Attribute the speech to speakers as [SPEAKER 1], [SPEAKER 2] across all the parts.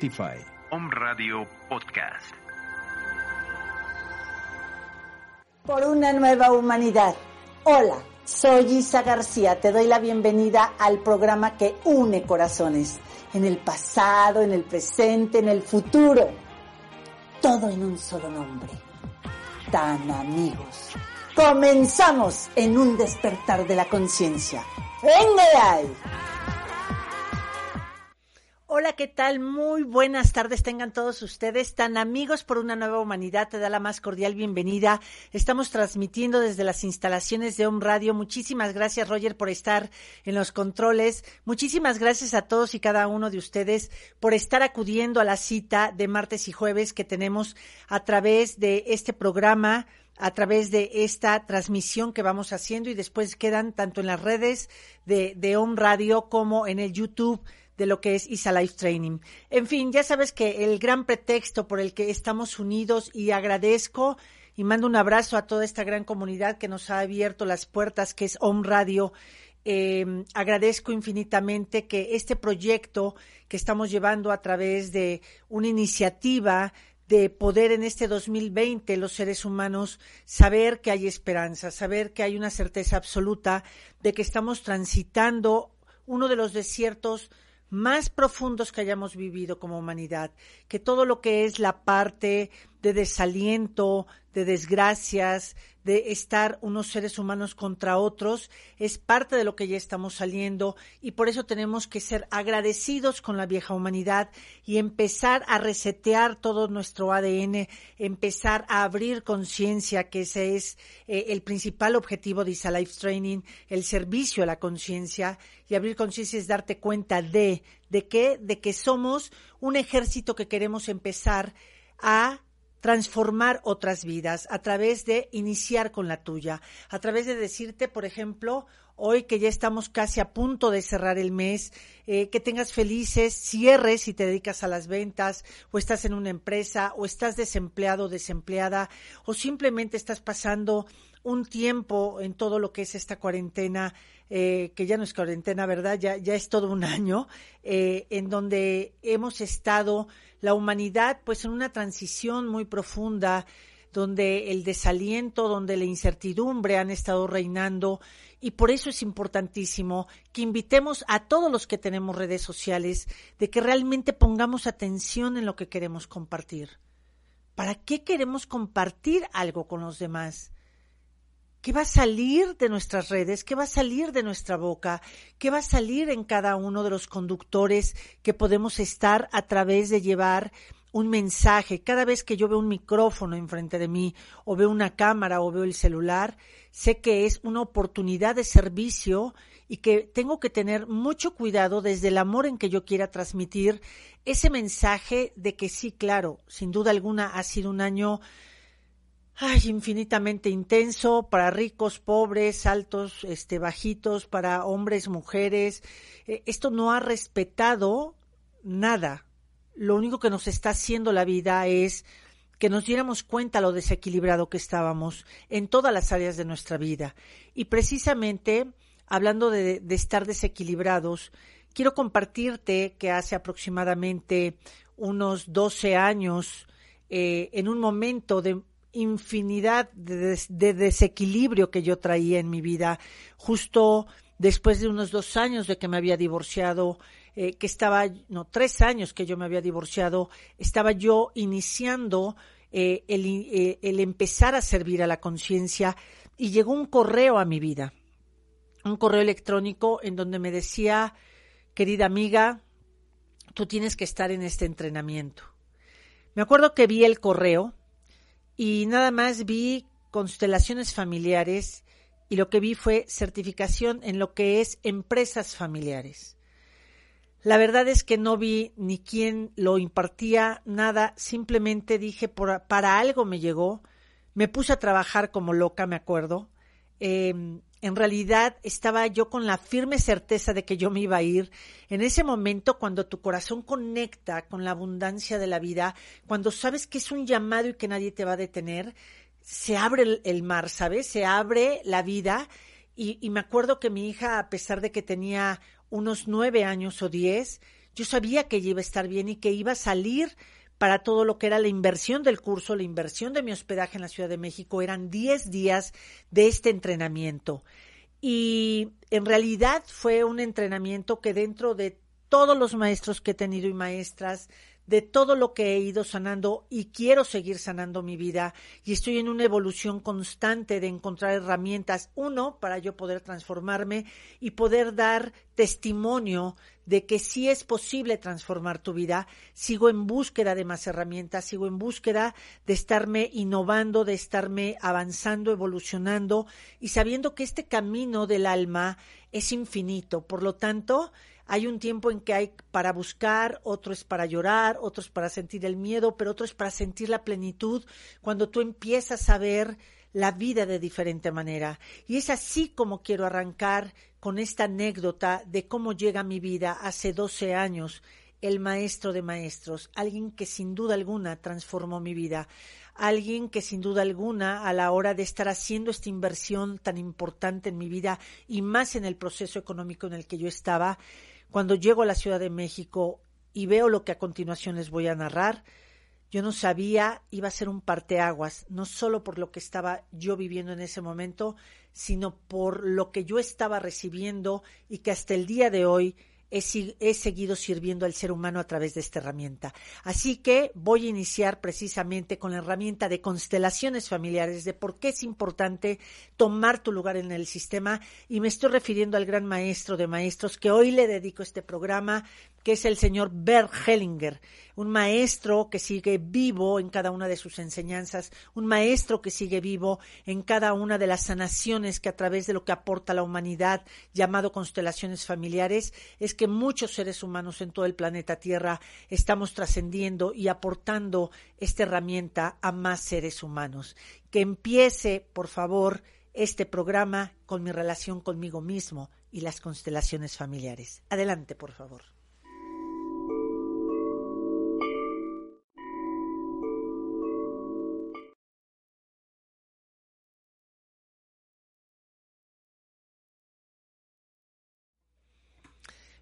[SPEAKER 1] Spotify.
[SPEAKER 2] Home Radio Podcast.
[SPEAKER 3] Por una nueva humanidad. Hola, soy Isa García. Te doy la bienvenida al programa que une corazones. En el pasado, en el presente, en el futuro. Todo en un solo nombre. Tan amigos. Comenzamos en un despertar de la conciencia. ¡Venga de ahí! Hola, ¿qué tal? Muy buenas tardes tengan todos ustedes. Tan amigos por una nueva humanidad, te da la más cordial bienvenida. Estamos transmitiendo desde las instalaciones de Home Radio. Muchísimas gracias, Roger, por estar en los controles. Muchísimas gracias a todos y cada uno de ustedes por estar acudiendo a la cita de martes y jueves que tenemos a través de este programa a través de esta transmisión que vamos haciendo y después quedan tanto en las redes de, de Radio como en el YouTube de lo que es ISA Life Training. En fin, ya sabes que el gran pretexto por el que estamos unidos y agradezco y mando un abrazo a toda esta gran comunidad que nos ha abierto las puertas, que es Home Radio. Eh, agradezco infinitamente que este proyecto que estamos llevando a través de una iniciativa de poder en este 2020 los seres humanos saber que hay esperanza, saber que hay una certeza absoluta de que estamos transitando uno de los desiertos más profundos que hayamos vivido como humanidad, que todo lo que es la parte de desaliento, de desgracias, de estar unos seres humanos contra otros, es parte de lo que ya estamos saliendo y por eso tenemos que ser agradecidos con la vieja humanidad y empezar a resetear todo nuestro ADN, empezar a abrir conciencia, que ese es eh, el principal objetivo de Isa Life Training, el servicio a la conciencia y abrir conciencia es darte cuenta de, de qué, de que somos un ejército que queremos empezar a transformar otras vidas a través de iniciar con la tuya, a través de decirte, por ejemplo, hoy que ya estamos casi a punto de cerrar el mes, eh, que tengas felices cierres si te dedicas a las ventas o estás en una empresa o estás desempleado o desempleada o simplemente estás pasando un tiempo en todo lo que es esta cuarentena, eh, que ya no es cuarentena, ¿verdad? Ya, ya es todo un año, eh, en donde hemos estado la humanidad pues en una transición muy profunda donde el desaliento, donde la incertidumbre han estado reinando y por eso es importantísimo que invitemos a todos los que tenemos redes sociales de que realmente pongamos atención en lo que queremos compartir. ¿Para qué queremos compartir algo con los demás? ¿Qué va a salir de nuestras redes? ¿Qué va a salir de nuestra boca? ¿Qué va a salir en cada uno de los conductores que podemos estar a través de llevar un mensaje? Cada vez que yo veo un micrófono enfrente de mí o veo una cámara o veo el celular, sé que es una oportunidad de servicio y que tengo que tener mucho cuidado desde el amor en que yo quiera transmitir ese mensaje de que sí, claro, sin duda alguna ha sido un año ay, infinitamente intenso para ricos, pobres, altos, este, bajitos, para hombres, mujeres. Eh, esto no ha respetado nada. Lo único que nos está haciendo la vida es que nos diéramos cuenta lo desequilibrado que estábamos en todas las áreas de nuestra vida. Y precisamente, hablando de, estar desequilibrados, quiero compartirte que hace aproximadamente unos 12 años, eh, en un momento de infinidad de, desequilibrio que yo traía en mi vida, justo después de unos dos años de que me había divorciado, eh, que estaba, no, tres años que yo me había divorciado, estaba yo iniciando eh, el, eh, el empezar a servir a la conciencia y llegó un correo a mi vida, un correo electrónico en donde me decía, querida amiga, tú tienes que estar en este entrenamiento. Me acuerdo que vi el correo, y nada más vi constelaciones familiares y lo que vi fue certificación en lo que es empresas familiares. La verdad es que no vi ni quién lo impartía, nada, simplemente dije, por, para algo me llegó, me puse a trabajar como loca, me acuerdo, eh, en realidad estaba yo con la firme certeza de que yo me iba a ir. En ese momento, cuando tu corazón conecta con la abundancia de la vida, cuando sabes que es un llamado y que nadie te va a detener, se abre el, mar, ¿sabes? Se abre la vida. Y, y, me acuerdo que mi hija, a pesar de que tenía unos nueve años o diez, yo sabía que ella iba a estar bien y que iba a salir para todo lo que era la inversión del curso, la inversión de mi hospedaje en la Ciudad de México. Eran 10 días de este entrenamiento. Y en realidad fue un entrenamiento que dentro de todos los maestros que he tenido y maestras, de todo lo que he ido sanando y quiero seguir sanando mi vida y estoy en una evolución constante de encontrar herramientas, uno, para yo poder transformarme y poder dar testimonio de que sí es posible transformar tu vida. Sigo en búsqueda de más herramientas, sigo en búsqueda de estarme innovando, de estarme avanzando, evolucionando y sabiendo que este camino del alma es infinito. Por lo tanto, hay un tiempo en que hay para buscar, otro es para llorar, otro es para sentir el miedo, pero otro es para sentir la plenitud cuando tú empiezas a ver la vida de diferente manera. Y es así como quiero arrancar con esta anécdota de cómo llega mi vida hace 12 años el maestro de maestros, alguien que sin duda alguna transformó mi vida, alguien que sin duda alguna a la hora de estar haciendo esta inversión tan importante en mi vida y más en el proceso económico en el que yo estaba, cuando llego a la Ciudad de México y veo lo que a continuación les voy a narrar, yo no sabía, iba a ser un parteaguas, no solo por lo que estaba yo viviendo en ese momento, sino por lo que yo estaba recibiendo y que hasta el día de hoy he, seguido sirviendo al ser humano a través de esta herramienta. Así que voy a iniciar precisamente con la herramienta de constelaciones familiares, de por qué es importante tomar tu lugar en el sistema y me estoy refiriendo al gran maestro de maestros que hoy le dedico este programa, que es el señor Bert Hellinger, un maestro que sigue vivo en cada una de sus enseñanzas, un maestro que sigue vivo en cada una de las sanaciones que a través de lo que aporta la humanidad, llamado constelaciones familiares, es que muchos seres humanos en todo el planeta Tierra estamos trascendiendo y aportando esta herramienta a más seres humanos. Que empiece, por favor, este programa con mi relación conmigo mismo y las constelaciones familiares. Adelante, por favor.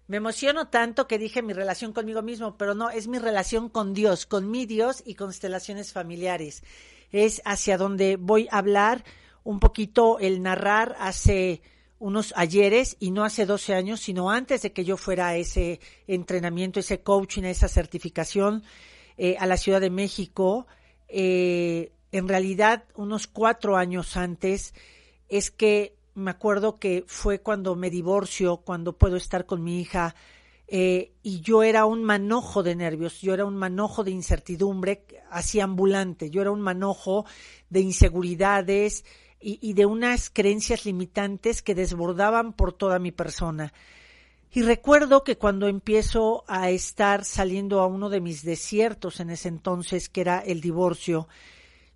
[SPEAKER 3] Me emociono tanto que dije mi relación conmigo mismo, pero no, es mi relación con Dios, con mi Dios y constelaciones familiares. Es hacia donde voy a hablar un poquito el narrar hace unos ayeres y no hace 12 años, sino antes de que yo fuera a ese entrenamiento, ese coaching, esa certificación eh, a la Ciudad de México. Eh, en realidad, unos cuatro años antes, es que me acuerdo que fue cuando me divorcio, cuando puedo estar con mi hija, eh, y yo era un manojo de nervios, yo era un manojo de incertidumbre, así ambulante, yo era un manojo de inseguridades y, y de unas creencias limitantes que desbordaban por toda mi persona. Y recuerdo que cuando empiezo a estar saliendo a uno de mis desiertos en ese entonces, que era el divorcio,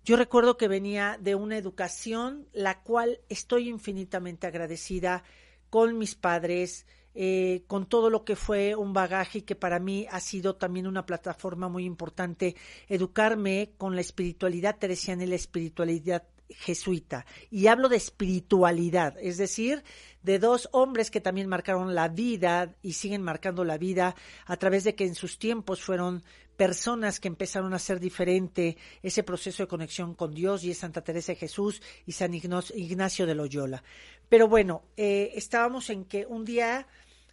[SPEAKER 3] Yo recuerdo que venía de una educación la cual estoy infinitamente agradecida con mis padres, eh, con todo lo que fue un bagaje que para mí ha sido también una plataforma muy importante, educarme con la espiritualidad teresiana y la espiritualidad jesuita. Y hablo de espiritualidad, es decir, de dos hombres que también marcaron la vida y siguen marcando la vida a través de que en sus tiempos fueron personas que empezaron a hacer diferente ese proceso de conexión con Dios y es Santa Teresa de Jesús y San Ignacio de Loyola. Pero bueno, eh, estábamos en que un día,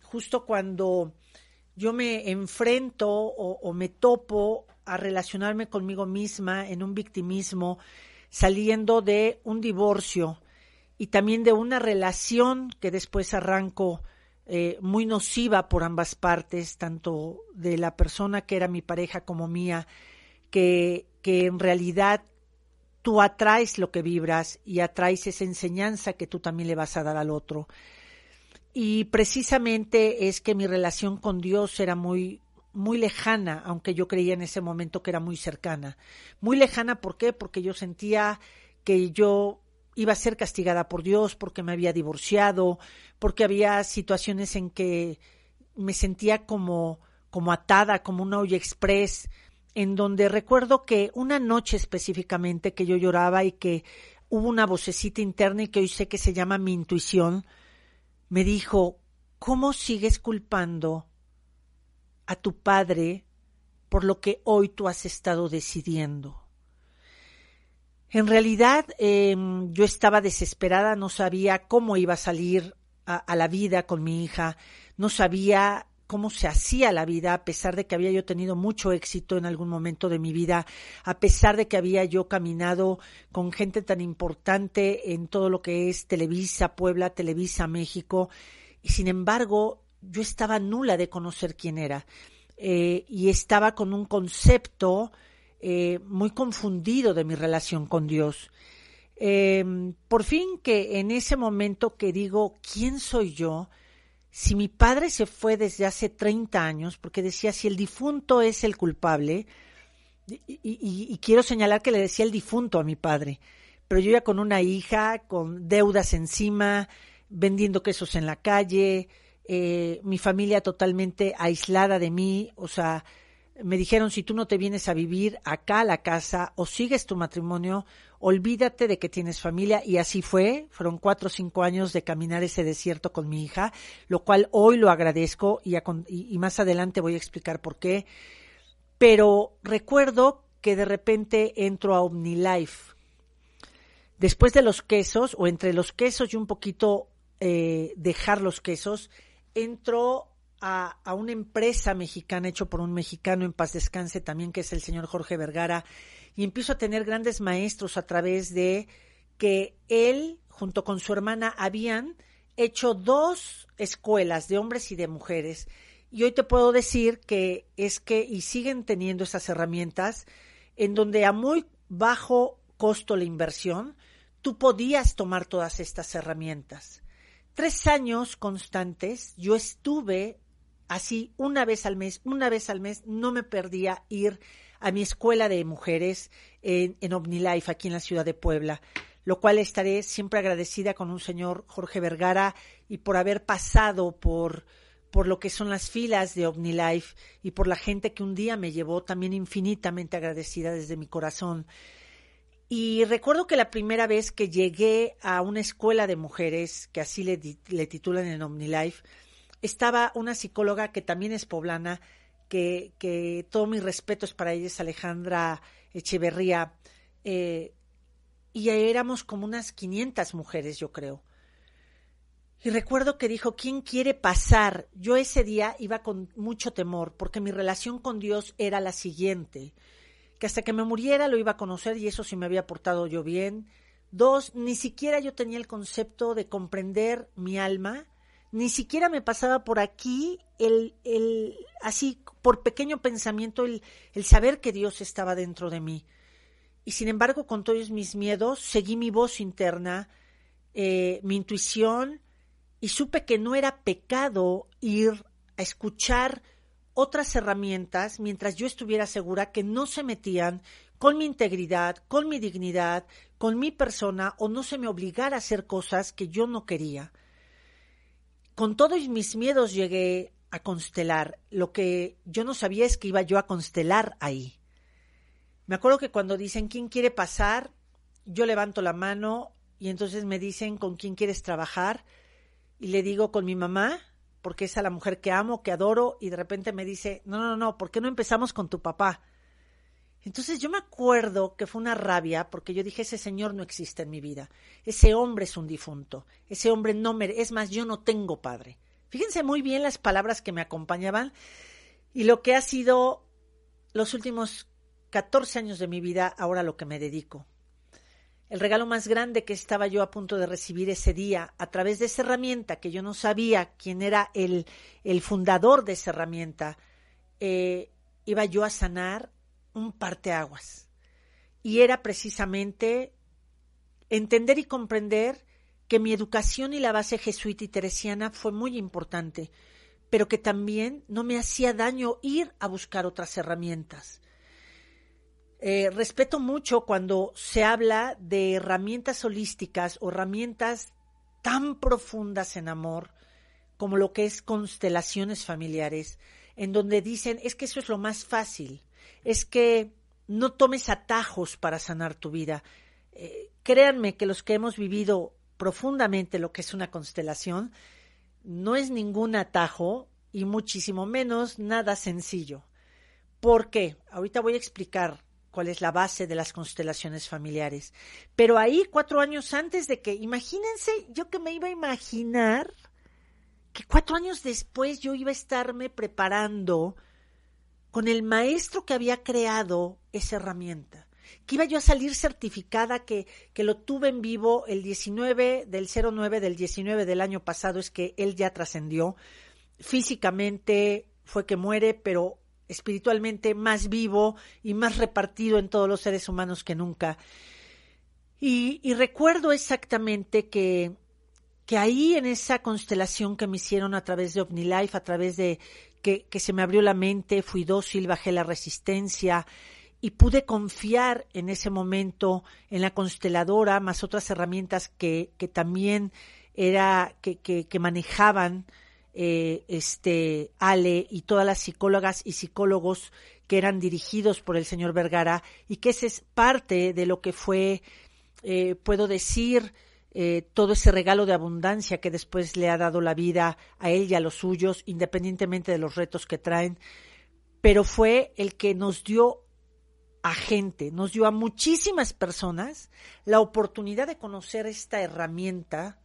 [SPEAKER 3] justo cuando yo me enfrento o, o me topo a relacionarme conmigo misma en un victimismo, saliendo de un divorcio y también de una relación que después arranco eh, muy nociva por ambas partes, tanto de la persona que era mi pareja como mía, que, que en realidad tú atraes lo que vibras y atraes esa enseñanza que tú también le vas a dar al otro. Y precisamente es que mi relación con Dios era muy, muy lejana, aunque yo creía en ese momento que era muy cercana. Muy lejana, ¿por qué? Porque yo sentía que yo iba a ser castigada por Dios porque me había divorciado, porque había situaciones en que me sentía como, como atada, como una olla express, en donde recuerdo que una noche específicamente que yo lloraba y que hubo una vocecita interna y que hoy sé que se llama mi intuición, me dijo, ¿cómo sigues culpando a tu padre por lo que hoy tú has estado decidiendo? En realidad em, yo estaba desesperada, no sabía cómo iba a salir a, la vida con mi hija, no sabía cómo se hacía la vida, a pesar de que había yo tenido mucho éxito en algún momento de mi vida, a pesar de que había yo caminado con gente tan importante en todo lo que es Televisa, Puebla, Televisa, México, y sin embargo yo estaba nula de conocer quién era. Eh, y estaba con un concepto eh, muy confundido de mi relación con Dios. Em, por fin que en ese momento que digo, ¿quién soy yo? Si mi padre se fue desde hace 30 años, porque decía, si el difunto es el culpable, y, quiero señalar que le decía el difunto a mi padre, pero yo ya con una hija, con deudas encima, vendiendo quesos en la calle, eh, mi familia totalmente aislada de mí, o sea, me dijeron, si tú no te vienes a vivir acá a la casa o sigues tu matrimonio, olvídate de que tienes familia. Y así fue, fueron cuatro o cinco años de caminar ese desierto con mi hija, lo cual hoy lo agradezco y, más adelante voy a explicar por qué. Pero recuerdo que de repente entro a OmniLife. Después de los quesos, o entre los quesos y un poquito eh, dejar los quesos, entro a, una empresa mexicana hecho por un mexicano en paz descanse también, que es el señor Jorge Vergara, y empiezo a tener grandes maestros a través de que él, junto con su hermana, habían hecho dos escuelas de hombres y de mujeres. Y hoy te puedo decir que es que, y siguen teniendo esas herramientas, en donde a muy bajo costo la inversión, tú podías tomar todas estas herramientas. Tres años constantes yo estuve así una vez al mes, una vez al mes, no me perdía ir a mi escuela de mujeres en, OmniLife, aquí en la ciudad de Puebla, lo cual estaré siempre agradecida con un señor Jorge Vergara y por haber pasado por, por lo que son las filas de OmniLife y por la gente que un día me llevó, también infinitamente agradecida desde mi corazón. Y recuerdo que la primera vez que llegué a una escuela de mujeres, que así le, le titulan en OmniLife, estaba una psicóloga que también es poblana, que, que todo mi respeto es para ella, es Alejandra Echeverría, eh, y éramos como unas 500 mujeres, yo creo. Y recuerdo que dijo, ¿quién quiere pasar? Yo ese día iba con mucho temor, porque mi relación con Dios era la siguiente, que hasta que me muriera lo iba a conocer y eso sí me había portado yo bien. Dos, ni siquiera yo tenía el concepto de comprender mi alma ni siquiera me pasaba por aquí el, el así por pequeño pensamiento el, el saber que Dios estaba dentro de mí. Y sin embargo, con todos mis miedos, seguí mi voz interna, eh, mi intuición, y supe que no era pecado ir a escuchar otras herramientas mientras yo estuviera segura que no se metían con mi integridad, con mi dignidad, con mi persona, o no se me obligara a hacer cosas que yo no quería. Con todos mis miedos llegué a constelar. Lo que yo no sabía es que iba yo a constelar ahí. Me acuerdo que cuando dicen quién quiere pasar, yo levanto la mano y entonces me dicen con quién quieres trabajar y le digo con mi mamá, porque es a la mujer que amo, que adoro, y de repente me dice, no, no, no, ¿por qué no empezamos con tu papá? Entonces yo me acuerdo que fue una rabia porque yo dije, ese señor no existe en mi vida, ese hombre es un difunto, ese hombre no me... Es más, yo no tengo padre. Fíjense muy bien las palabras que me acompañaban y lo que ha sido los últimos 14 años de mi vida, ahora lo que me dedico. El regalo más grande que estaba yo a punto de recibir ese día, a través de esa herramienta, que yo no sabía quién era el, el fundador de esa herramienta, eh, iba yo a sanar un parteaguas. Y era precisamente entender y comprender que mi educación y la base jesuita y teresiana fue muy importante, pero que también no me hacía daño ir a buscar otras herramientas. Eh, respeto mucho cuando se habla de herramientas holísticas o herramientas tan profundas en amor como lo que es constelaciones familiares, en donde dicen es que eso es lo más fácil es que no tomes atajos para sanar tu vida. Eh, créanme que los que hemos vivido profundamente lo que es una constelación, no es ningún atajo y muchísimo menos nada sencillo. ¿Por qué? Ahorita voy a explicar cuál es la base de las constelaciones familiares. Pero ahí, cuatro años antes de que, imagínense, yo que me iba a imaginar que cuatro años después yo iba a estarme preparando con el maestro que había creado esa herramienta, que iba yo a salir certificada, que, que lo tuve en vivo el 19 del 09 del 19 del año pasado, es que él ya trascendió, físicamente fue que muere, pero espiritualmente más vivo y más repartido en todos los seres humanos que nunca. Y, recuerdo exactamente que, que ahí en esa constelación que me hicieron a través de OmniLife, a través de que, se me abrió la mente, fui dócil, bajé la resistencia y pude confiar en ese momento en la consteladora, más otras herramientas que, que también era, que, que, manejaban eh, este Ale y todas las psicólogas y psicólogos que eran dirigidos por el señor Vergara y que ese es parte de lo que fue, eh, puedo decir, eh, todo ese regalo de abundancia que después le ha dado la vida a él y a los suyos, independientemente de los retos que traen, pero fue el que nos dio a gente, nos dio a muchísimas personas la oportunidad de conocer esta herramienta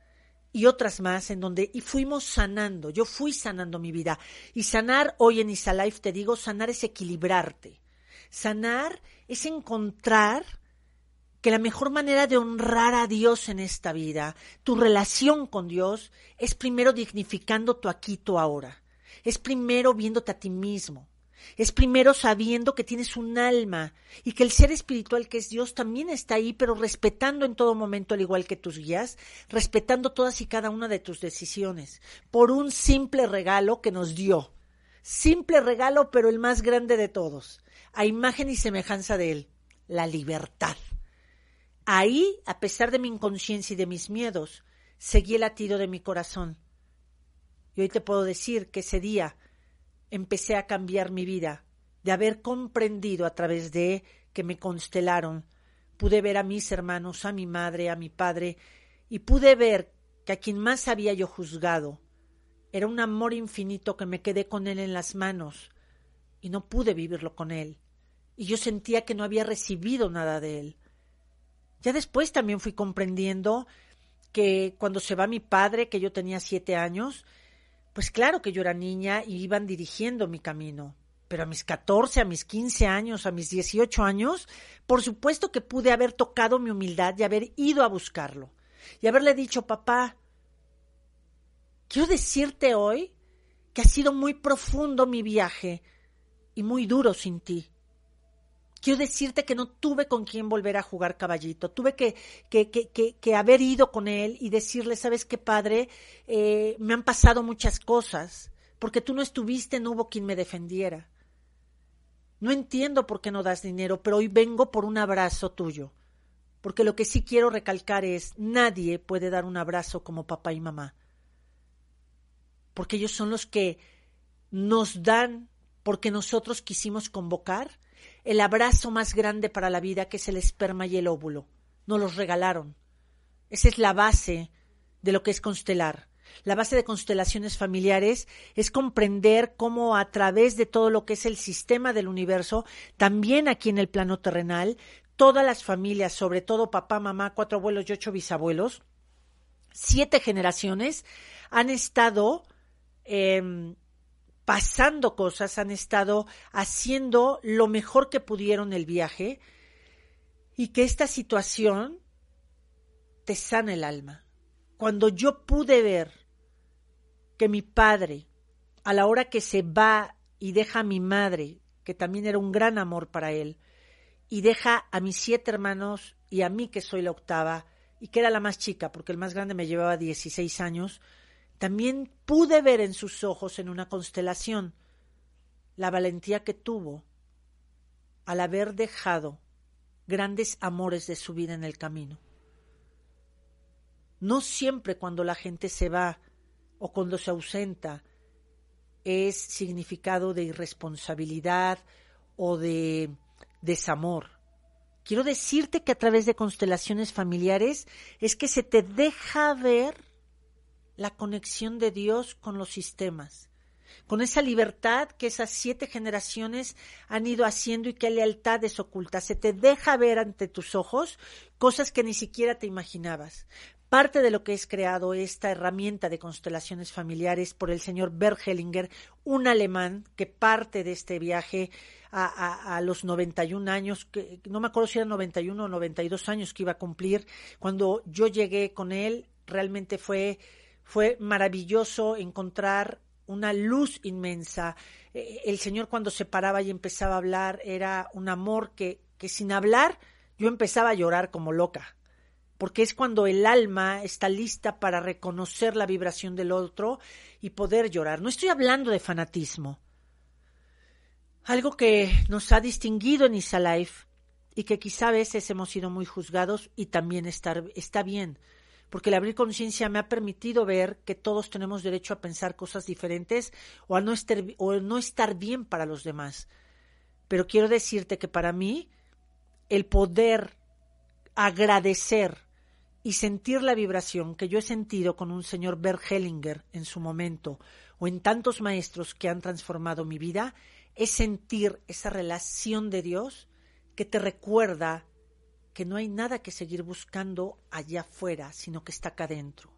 [SPEAKER 3] y otras más en donde y fuimos sanando, yo fui sanando mi vida. Y sanar hoy en Isalife te digo, sanar es equilibrarte. Sanar es encontrar que la mejor manera de honrar a Dios en esta vida, tu relación con Dios, es primero dignificando tu aquí, tu ahora. Es primero viéndote a ti mismo. Es primero sabiendo que tienes un alma y que el ser espiritual que es Dios también está ahí, pero respetando en todo momento, al igual que tus guías, respetando todas y cada una de tus decisiones, por un simple regalo que nos dio. Simple regalo, pero el más grande de todos, a imagen y semejanza de Él, la libertad. Ahí, a pesar de mi inconsciencia y de mis miedos, seguí el latido de mi corazón. Y hoy te puedo decir que ese día empecé a cambiar mi vida, de haber comprendido a través de que me constelaron, pude ver a mis hermanos, a mi madre, a mi padre, y pude ver que a quien más había yo juzgado era un amor infinito que me quedé con él en las manos y no pude vivirlo con él. Y yo sentía que no había recibido nada de él. Ya después también fui comprendiendo que cuando se va mi padre, que yo tenía siete años, pues claro que yo era niña y iban dirigiendo mi camino. Pero a mis catorce, a mis quince años, a mis dieciocho años, por supuesto que pude haber tocado mi humildad y haber ido a buscarlo. Y haberle dicho, papá, quiero decirte hoy que ha sido muy profundo mi viaje y muy duro sin ti quiero decirte que no tuve con quién volver a jugar caballito. Tuve que, que, que, haber ido con él y decirle, ¿sabes qué, padre? Eh, me han pasado muchas cosas. Porque tú no estuviste, no hubo quien me defendiera. no entiendo por qué no das dinero, pero hoy vengo por un abrazo tuyo. Porque lo que sí quiero recalcar es, nadie puede dar un abrazo como papá y mamá. Porque ellos son los que nos dan, porque nosotros quisimos convocar, el abrazo más grande para la vida, que es el esperma y el óvulo. Nos los regalaron. Esa es la base de lo que es constelar. La base de constelaciones familiares es comprender cómo a través de todo lo que es el sistema del universo, también aquí en el plano terrenal, todas las familias, sobre todo papá, mamá, cuatro abuelos y ocho bisabuelos, siete generaciones, han estado em, pasando cosas, han estado haciendo lo mejor que pudieron el viaje y que esta situación te sana el alma. Cuando yo pude ver que mi padre, a la hora que se va y deja a mi madre, que también era un gran amor para él, y deja a mis siete hermanos y a mí que soy la octava, y que era la más chica, porque el más grande me llevaba 16 años, también pude ver en sus ojos en una constelación la valentía que tuvo al haber dejado grandes amores de su vida en el camino. No siempre cuando la gente se va o cuando se ausenta es significado de irresponsabilidad o de desamor. Quiero decirte que a través de constelaciones familiares es que se te deja ver la conexión de Dios con los sistemas, con esa libertad que esas siete generaciones han ido haciendo y qué lealtad es oculta. Se te deja ver ante tus ojos cosas que ni siquiera te imaginabas. Parte de lo que es creado esta herramienta de constelaciones familiares por el señor Bert Hellinger, un alemán que parte de este viaje a, a, a, los 91 años, que no me acuerdo si eran 91 o 92 años que iba a cumplir. Cuando yo llegué con él, realmente fue, fue maravilloso encontrar una luz inmensa. Eh, el Señor cuando se paraba y empezaba a hablar era un amor que, que sin hablar yo empezaba a llorar como loca porque es cuando el alma está lista para reconocer la vibración del otro y poder llorar. No estoy hablando de fanatismo. Algo que nos ha distinguido en Isalife y que quizá a veces hemos sido muy juzgados y también está bien, porque el abrir conciencia me ha permitido ver que todos tenemos derecho a pensar cosas diferentes o a no estar, bien para los demás. Pero quiero decirte que para mí el poder agradecer y sentir la vibración que yo he sentido con un señor Bert Hellinger en su momento o en tantos maestros que han transformado mi vida, es sentir esa relación de Dios que te recuerda que no hay nada que seguir buscando allá afuera, sino que está acá dentro.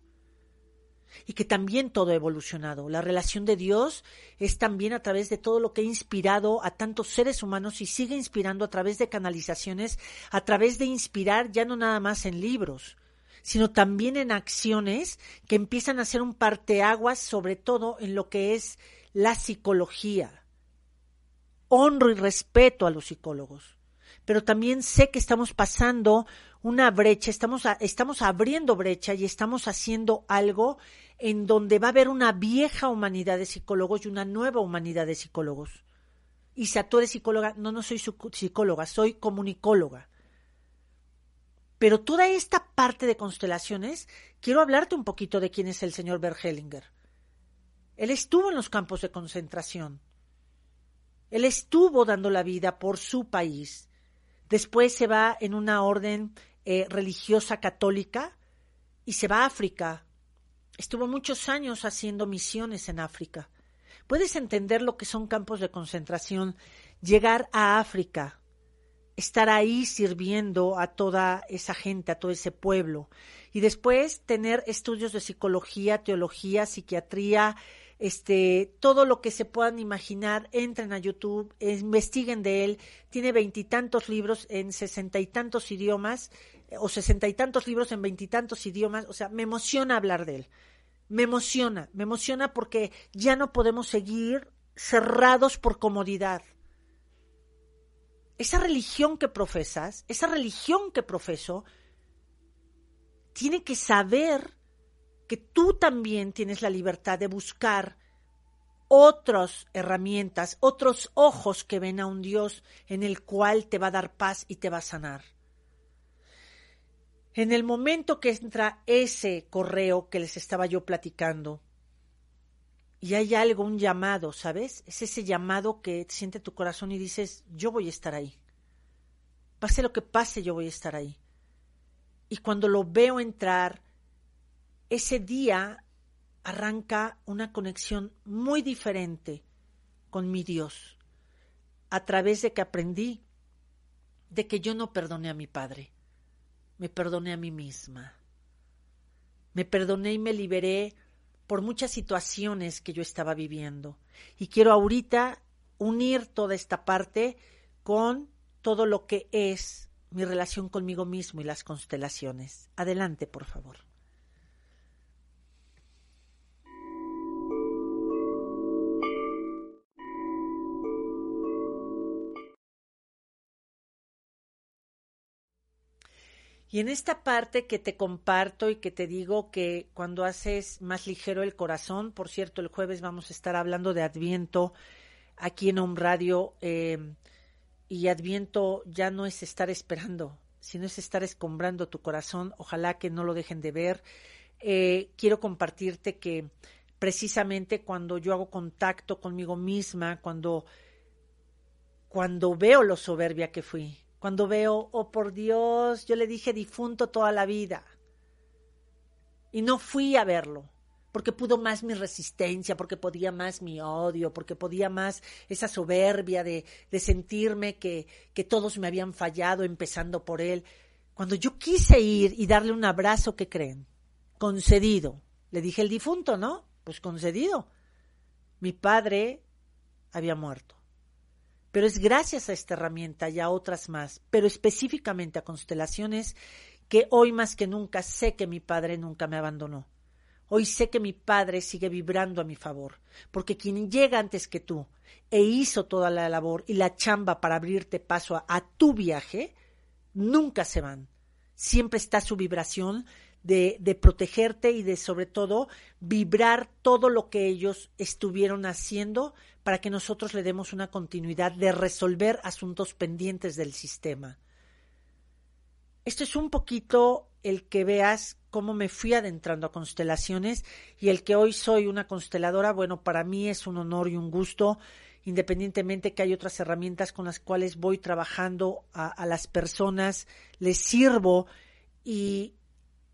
[SPEAKER 3] Y que también todo ha evolucionado. La relación de Dios es también a través de todo lo que ha inspirado a tantos seres humanos y sigue inspirando a través de canalizaciones, a través de inspirar ya no nada más en libros, sino también en acciones que empiezan a ser un parteaguas, sobre todo en lo que es la psicología. Honro y respeto a los psicólogos, pero también sé que estamos pasando una brecha, estamos, estamos abriendo brecha y estamos haciendo algo en donde va a haber una vieja humanidad de psicólogos y una nueva humanidad de psicólogos. Y si tú eres psicóloga, no, no soy psicóloga, soy comunicóloga. Pero toda esta parte de constelaciones, quiero hablarte un poquito de quién es el señor Bergelinger. Él estuvo en los campos de concentración. Él estuvo dando la vida por su país. Después se va en una orden eh, religiosa católica y se va a África. Estuvo muchos años haciendo misiones en África. Puedes entender lo que son campos de concentración, llegar a África, estar ahí sirviendo a toda esa gente, a todo ese pueblo. Y después tener estudios de psicología, teología, psiquiatría, este, todo lo que se puedan imaginar, entren a YouTube, investiguen de él, tiene veintitantos libros en sesenta y tantos idiomas, o sesenta y tantos libros en veintitantos idiomas, o sea, me emociona hablar de él, me emociona, me emociona porque ya no podemos seguir cerrados por comodidad. Esa religión que profesas, esa religión que profeso, tiene que saber que tú también tienes la libertad de buscar otras herramientas, otros ojos que ven a un Dios en el cual te va a dar paz y te va a sanar. En el momento que entra ese correo que les estaba yo platicando, y hay algo, un llamado, ¿sabes? Es ese llamado que siente tu corazón y dices, yo voy a estar ahí. Pase lo que pase, yo voy a estar ahí. Y cuando lo veo entrar, ese día arranca una conexión muy diferente con mi Dios, a través de que aprendí de que yo no perdoné a mi padre, me perdoné a mí misma. Me perdoné y me liberé por muchas situaciones que yo estaba viviendo. Y quiero ahorita unir toda esta parte con todo lo que es mi relación conmigo mismo y las constelaciones. Adelante, por favor. Y en esta parte que te comparto y que te digo que cuando haces más ligero el corazón, por cierto, el jueves vamos a estar hablando de Adviento aquí en Home Radio, em, y Adviento ya no es estar esperando, sino es estar escombrando tu corazón. Ojalá que no lo dejen de ver. Eh, quiero compartirte que precisamente cuando yo hago contacto conmigo misma, cuando, cuando veo lo soberbia que fui, cuando veo, oh por Dios, yo le dije difunto toda la vida. Y no fui a verlo, porque pudo más mi resistencia, porque podía más mi odio, porque podía más esa soberbia de, sentirme que, que todos me habían fallado, empezando por él. Cuando yo quise ir y darle un abrazo, ¿qué creen? Concedido. Le dije el difunto, ¿no? Pues concedido. Mi padre había muerto. Pero es gracias a esta herramienta y a otras más, pero específicamente a constelaciones, que hoy más que nunca sé que mi Padre nunca me abandonó. Hoy sé que mi Padre sigue vibrando a mi favor, porque quien llega antes que tú e hizo toda la labor y la chamba para abrirte paso a, a tu viaje, nunca se van. Siempre está su vibración de, de, protegerte y de sobre todo vibrar todo lo que ellos estuvieron haciendo para que nosotros le demos una continuidad de resolver asuntos pendientes del sistema. Esto es un poquito el que veas cómo me fui adentrando a constelaciones y el que hoy soy una consteladora, bueno, para mí es un honor y un gusto, independientemente que hay otras herramientas con las cuales voy trabajando a, a las personas, les sirvo y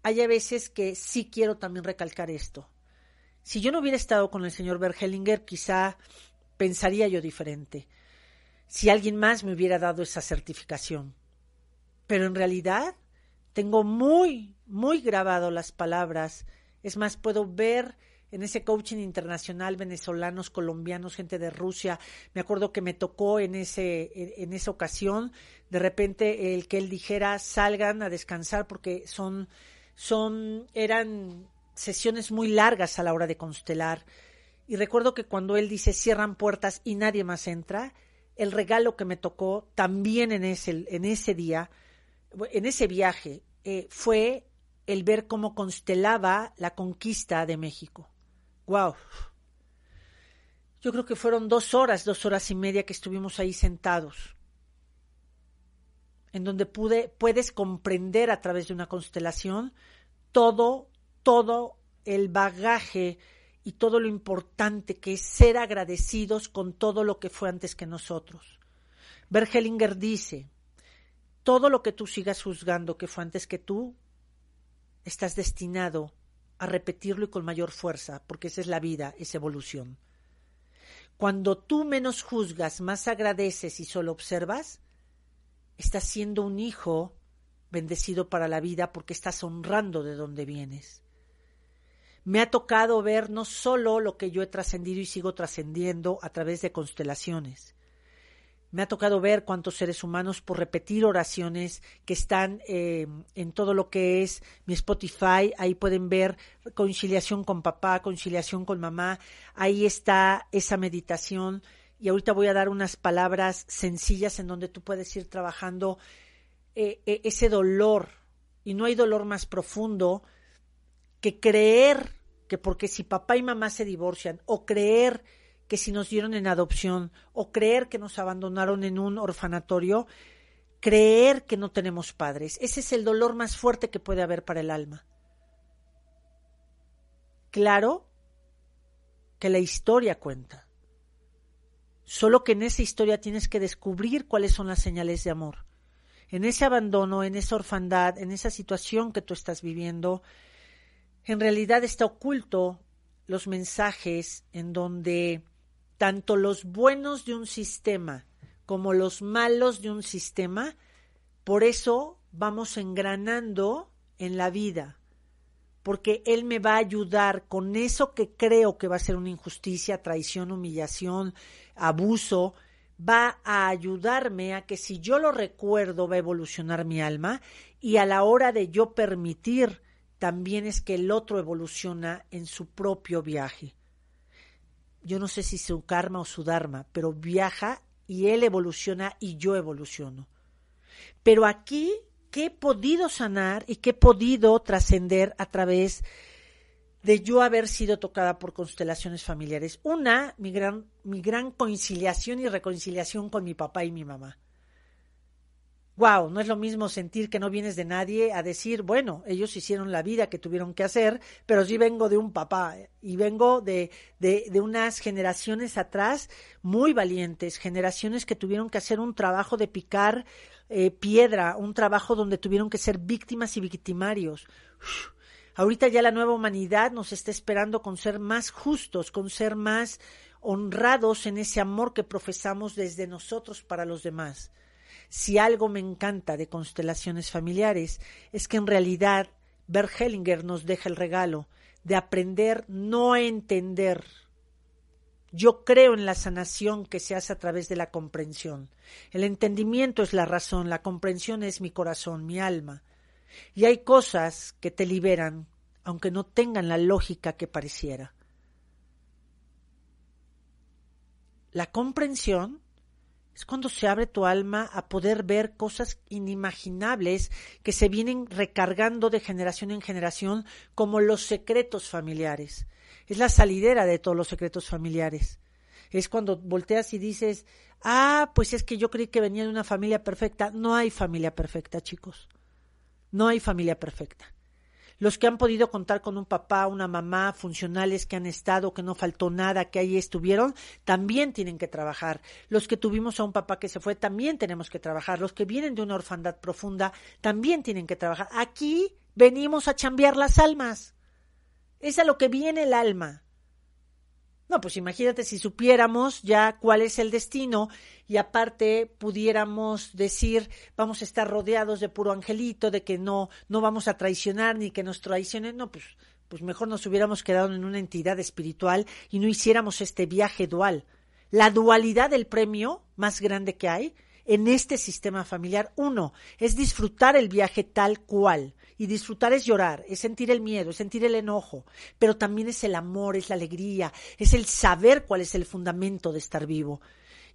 [SPEAKER 3] hay veces que sí quiero también recalcar esto. Si yo no hubiera estado con el señor Bergelinger, quizá pensaría yo diferente. Si alguien más me hubiera dado esa certificación. Pero en realidad tengo muy, muy grabado las palabras. Es más, puedo ver en ese coaching internacional venezolanos, colombianos, gente de Rusia. Me acuerdo que me tocó en ese en esa ocasión de repente el que él dijera salgan a descansar porque son son eran sesiones muy largas a la hora de constelar y recuerdo que cuando él dice cierran puertas y nadie más entra, el regalo que me tocó también en ese, en ese día, en ese viaje, eh, fue el ver cómo constelaba la conquista de México. ¡Wow! Yo creo que fueron dos horas, dos horas y media que estuvimos ahí sentados, en donde pude, puedes comprender a través de una constelación todo, todo el bagaje y todo lo importante que es ser agradecidos con todo lo que fue antes que nosotros. Bergelinger dice, todo lo que tú sigas juzgando que fue antes que tú, estás destinado a repetirlo y con mayor fuerza, porque esa es la vida, es evolución. Cuando tú menos juzgas, más agradeces y solo observas, estás siendo un hijo bendecido para la vida porque estás honrando de donde vienes me ha tocado ver no solo lo que yo he trascendido y sigo trascendiendo a través de constelaciones. Me ha tocado ver cuántos seres humanos por repetir oraciones que están eh, en todo lo que es mi Spotify. Ahí pueden ver conciliación con papá, conciliación con mamá. Ahí está esa meditación. Y ahorita voy a dar unas palabras sencillas en donde tú puedes ir trabajando eh, eh, ese dolor. Y no hay dolor más profundo que creer que porque si papá y mamá se divorcian o creer que si nos dieron en adopción o creer que nos abandonaron en un orfanatorio, creer que no tenemos padres. Ese es el dolor más fuerte que puede haber para el alma. Claro que la historia cuenta. Solo que en esa historia tienes que descubrir cuáles son las señales de amor. En ese abandono, en esa orfandad, en esa situación que tú estás viviendo, en realidad está oculto los mensajes en donde tanto los buenos de un sistema como los malos de un sistema, por eso vamos engranando en la vida, porque Él me va a ayudar con eso que creo que va a ser una injusticia, traición, humillación, abuso, va a ayudarme a que si yo lo recuerdo va a evolucionar mi alma y a la hora de yo permitir también es que el otro evoluciona en su propio viaje. Yo no sé si su karma o su dharma, pero viaja y él evoluciona y yo evoluciono. Pero aquí, ¿qué he podido sanar y qué he podido trascender a través de yo haber sido tocada por constelaciones familiares? Una, mi gran, mi gran conciliación y reconciliación con mi papá y mi mamá. Wow, no es lo mismo sentir que no vienes de nadie a decir, bueno, ellos hicieron la vida que tuvieron que hacer, pero sí vengo de un papá y vengo de, de, de, unas generaciones atrás muy valientes, generaciones que tuvieron que hacer un trabajo de picar eh, piedra, un trabajo donde tuvieron que ser víctimas y victimarios. ahorita ya la nueva humanidad nos está esperando con ser más justos, con ser más honrados en ese amor que profesamos desde nosotros para los demás. Si algo me encanta de constelaciones familiares es que en realidad Bert Hellinger nos deja el regalo de aprender no a entender. Yo creo en la sanación que se hace a través de la comprensión. El entendimiento es la razón, la comprensión es mi corazón, mi alma. Y hay cosas que te liberan, aunque no tengan la lógica que pareciera. La comprensión es cuando se abre tu alma a poder ver cosas inimaginables que se vienen recargando de generación en generación, como los secretos familiares. Es la salidera de todos los secretos familiares. Es cuando volteas y dices, ah, pues es que yo creí que venía de una familia perfecta. No hay familia perfecta, chicos. No hay familia perfecta los que han podido contar con un papá, una mamá, funcionales que han estado, que no faltó nada, que ahí estuvieron, también tienen que trabajar. Los que tuvimos a un papá que se fue, también tenemos que trabajar. Los que vienen de una orfandad profunda, también tienen que trabajar. Aquí venimos a chambear las almas. Es a lo que viene el alma. No, pues imagínate si supiéramos ya cuál es el destino y aparte pudiéramos decir vamos a estar rodeados de puro angelito, de que no, no vamos a traicionar ni que nos traicionen, no, pues, pues mejor nos hubiéramos quedado en una entidad espiritual y no hiciéramos este viaje dual. La dualidad del premio más grande que hay en este sistema familiar, uno, es disfrutar el viaje tal cual y disfrutar es llorar, es sentir el miedo, es sentir el enojo, pero también es el amor, es la alegría, es el saber cuál es el fundamento de estar vivo.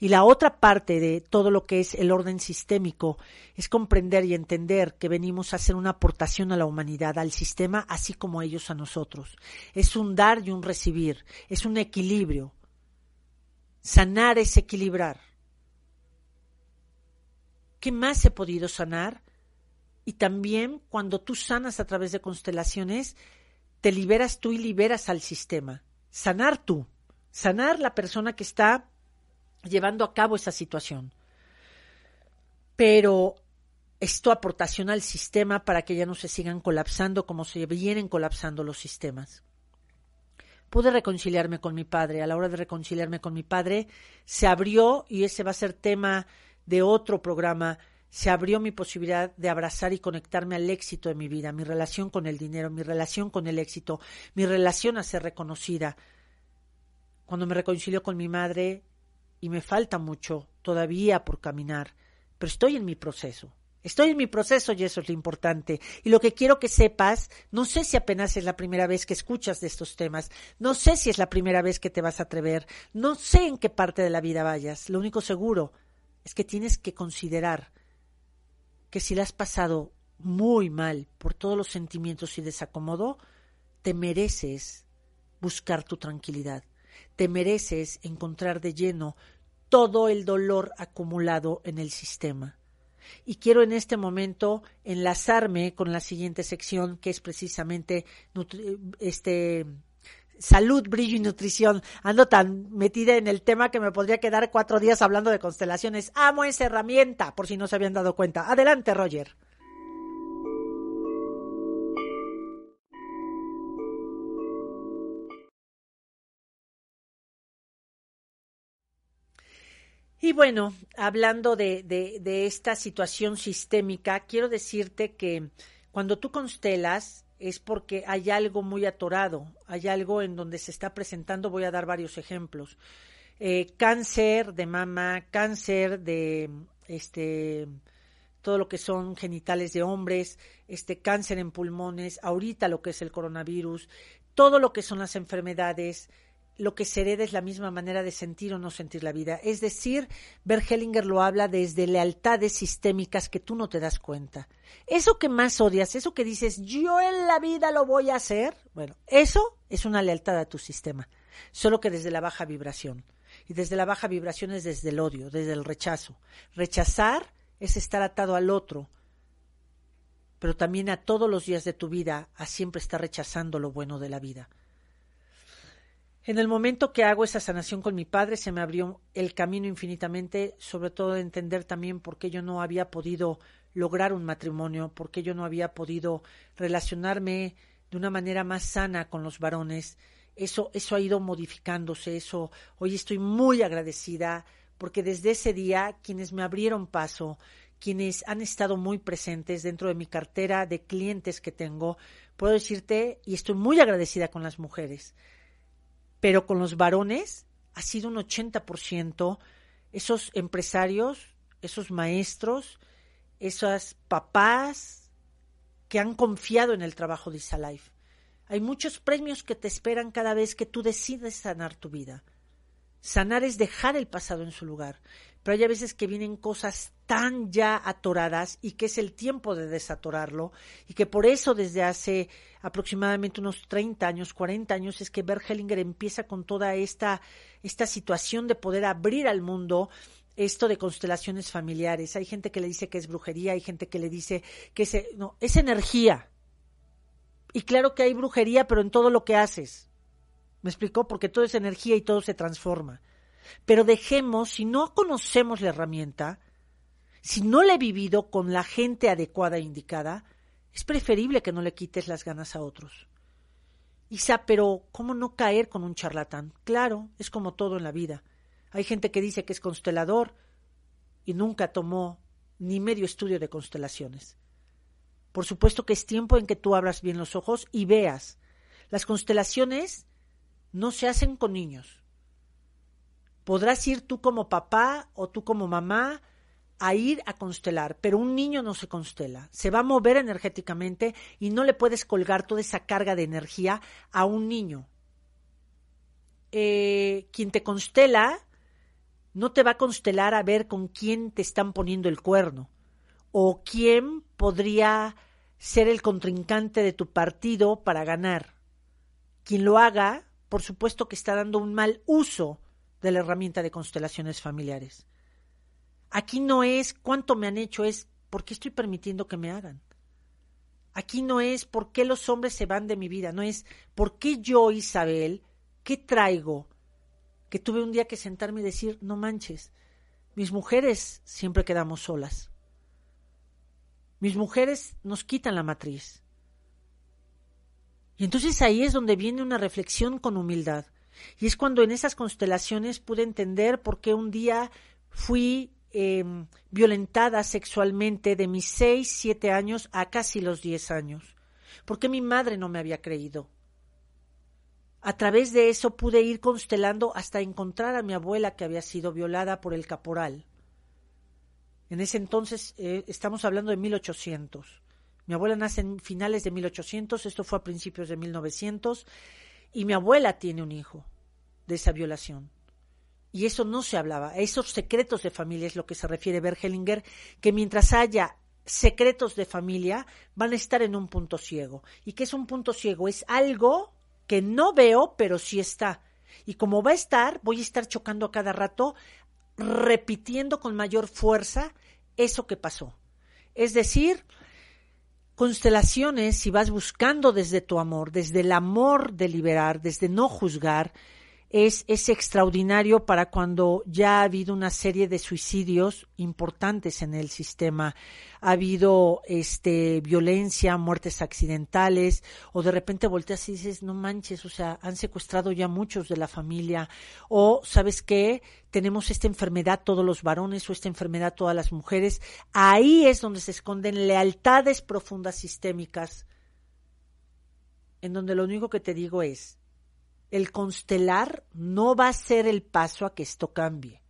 [SPEAKER 3] Y la otra parte de todo lo que es el orden sistémico es comprender y entender que venimos a hacer una aportación a la humanidad, al sistema, así como ellos a nosotros. Es un dar y un recibir, es un equilibrio. Sanar es equilibrar. ¿Qué más he podido sanar? Y también cuando tú sanas a través de constelaciones, te liberas tú y liberas al sistema. Sanar tú, sanar la persona que está llevando a cabo esa situación. Pero esto aportación al sistema para que ya no se sigan colapsando como se vienen colapsando los sistemas. Pude reconciliarme con mi padre. A la hora de reconciliarme con mi padre, se abrió, y ese va a ser tema de otro programa, se abrió mi posibilidad de abrazar y conectarme al éxito de mi vida, mi relación con el dinero, mi relación con el éxito, mi relación a ser reconocida. Cuando me reconcilio con mi madre, y me falta mucho todavía por caminar, pero estoy en mi proceso. Estoy en mi proceso y eso es lo importante. Y lo que quiero que sepas, no sé si apenas es la primera vez que escuchas de estos temas, no sé si es la primera vez que te vas a atrever, no sé en qué parte de la vida vayas. Lo único seguro es que tienes que considerar que si la has pasado muy mal por todos los sentimientos y desacomodo, te mereces buscar tu tranquilidad. te mereces encontrar de lleno todo el dolor acumulado en el sistema. Y quiero en este momento enlazarme con la siguiente sección, que es precisamente este salud, brillo y nutrición. Ando tan metida en el tema que me podría quedar cuatro días hablando de constelaciones. Amo esa herramienta, por si no se habían dado cuenta. Adelante, Roger. Y bueno, hablando de, de, esta situación sistémica, quiero decirte que cuando tú constelas es porque hay algo muy atorado, hay algo en donde se está presentando, voy a dar varios ejemplos. Eh, cáncer de mama, cáncer de este todo lo que son genitales de hombres, este cáncer en pulmones, ahorita lo que es el coronavirus, todo lo que son las enfermedades, lo que se hereda es la misma manera de sentir o no sentir la vida. Es decir, Hellinger lo habla desde lealtades sistémicas que tú no te das cuenta. Eso que más odias, eso que dices, yo en la vida lo voy a hacer, bueno, eso es una lealtad a tu sistema, solo que desde la baja vibración. Y desde la baja vibración es desde el odio, desde el rechazo. Rechazar es estar atado al otro, pero también a todos los días de tu vida, a siempre estar rechazando lo bueno de la vida. En el momento que hago esa sanación con mi padre, se me abrió el camino infinitamente, sobre todo de entender también por qué yo no había podido lograr un matrimonio, por qué yo no había podido relacionarme de una manera más sana con los varones. Eso, eso ha ido modificándose, eso hoy estoy muy agradecida porque desde ese día quienes me abrieron paso, quienes han estado muy presentes dentro de mi cartera de clientes que tengo, puedo decirte, y estoy muy agradecida con las mujeres, pero con los varones ha sido un 80%. Esos empresarios, esos maestros, esos papás que han confiado en el trabajo de Isalife. Hay muchos premios que te esperan cada vez que tú decides sanar tu vida. Sanar es dejar el pasado en su lugar, pero hay a veces que vienen cosas tan ya atoradas y que es el tiempo de desatorarlo y que por eso desde hace aproximadamente unos 30 años, 40 años es que Bert Hellinger empieza con toda esta, esta situación de poder abrir al mundo esto de constelaciones familiares. Hay gente que le dice que es brujería, hay gente que le dice que es, no, es energía. Y claro que hay brujería, pero en todo lo que haces. ¿Me explicó? Porque todo es energía y todo se transforma. Pero dejemos, si no conocemos la herramienta, si no la he vivido con la gente adecuada e indicada, es preferible que no le quites las ganas a otros. Isa, pero ¿cómo no caer con un charlatán? Claro, es como todo en la vida. Hay gente que dice que es constelador y nunca tomó ni medio estudio de constelaciones. Por supuesto que es tiempo en que tú abras bien los ojos y veas. Las constelaciones no se hacen con niños. Podrás ir tú como papá o tú como mamá a ir a constelar, pero un niño no se constela, se va a mover energéticamente y no le puedes colgar toda esa carga de energía a un niño. Eh, quien te constela no te va a constelar a ver con quién te están poniendo el cuerno o quién podría ser el contrincante de tu partido para ganar. Quien lo haga, por supuesto que está dando un mal uso de la herramienta de constelaciones familiares. Aquí no es cuánto me han hecho, es por qué estoy permitiendo que me hagan. Aquí no es por qué los hombres se van de mi vida, no es por qué yo, Isabel, qué traigo, que tuve un día que sentarme y decir, no manches, mis mujeres siempre quedamos solas. Mis mujeres nos quitan la matriz. Y entonces ahí es donde viene una reflexión con humildad. Y es cuando en esas constelaciones pude entender por qué un día fui Em, violentada sexualmente de mis seis, siete años a casi los diez años, porque mi madre no me había creído. A través de eso pude ir constelando hasta encontrar a mi abuela que había sido violada por el caporal. En ese entonces eh, estamos hablando de 1800. Mi abuela nace en finales de 1800, esto fue a principios de 1900, y mi abuela tiene un hijo de esa violación. Y eso no se hablaba. esos secretos de familia es lo que se refiere Bergelinger, que mientras haya secretos de familia van a estar en un punto ciego. ¿Y qué es un punto ciego? Es algo que no veo, pero sí está. Y como va a estar, voy a estar chocando a cada rato, repitiendo con mayor fuerza eso que pasó. Es decir, constelaciones, si vas buscando desde tu amor, desde el amor de liberar, desde no juzgar, es, es extraordinario para cuando ya ha habido una serie de suicidios importantes en el sistema. Ha habido este violencia, muertes accidentales, o de repente volteas y dices, no manches, o sea, han secuestrado ya muchos de la familia, o sabes qué, tenemos esta enfermedad todos los varones o esta enfermedad todas las mujeres. Ahí es donde se esconden lealtades profundas sistémicas, en donde lo único que te digo es, el constelar no va a ser el paso a que esto cambie.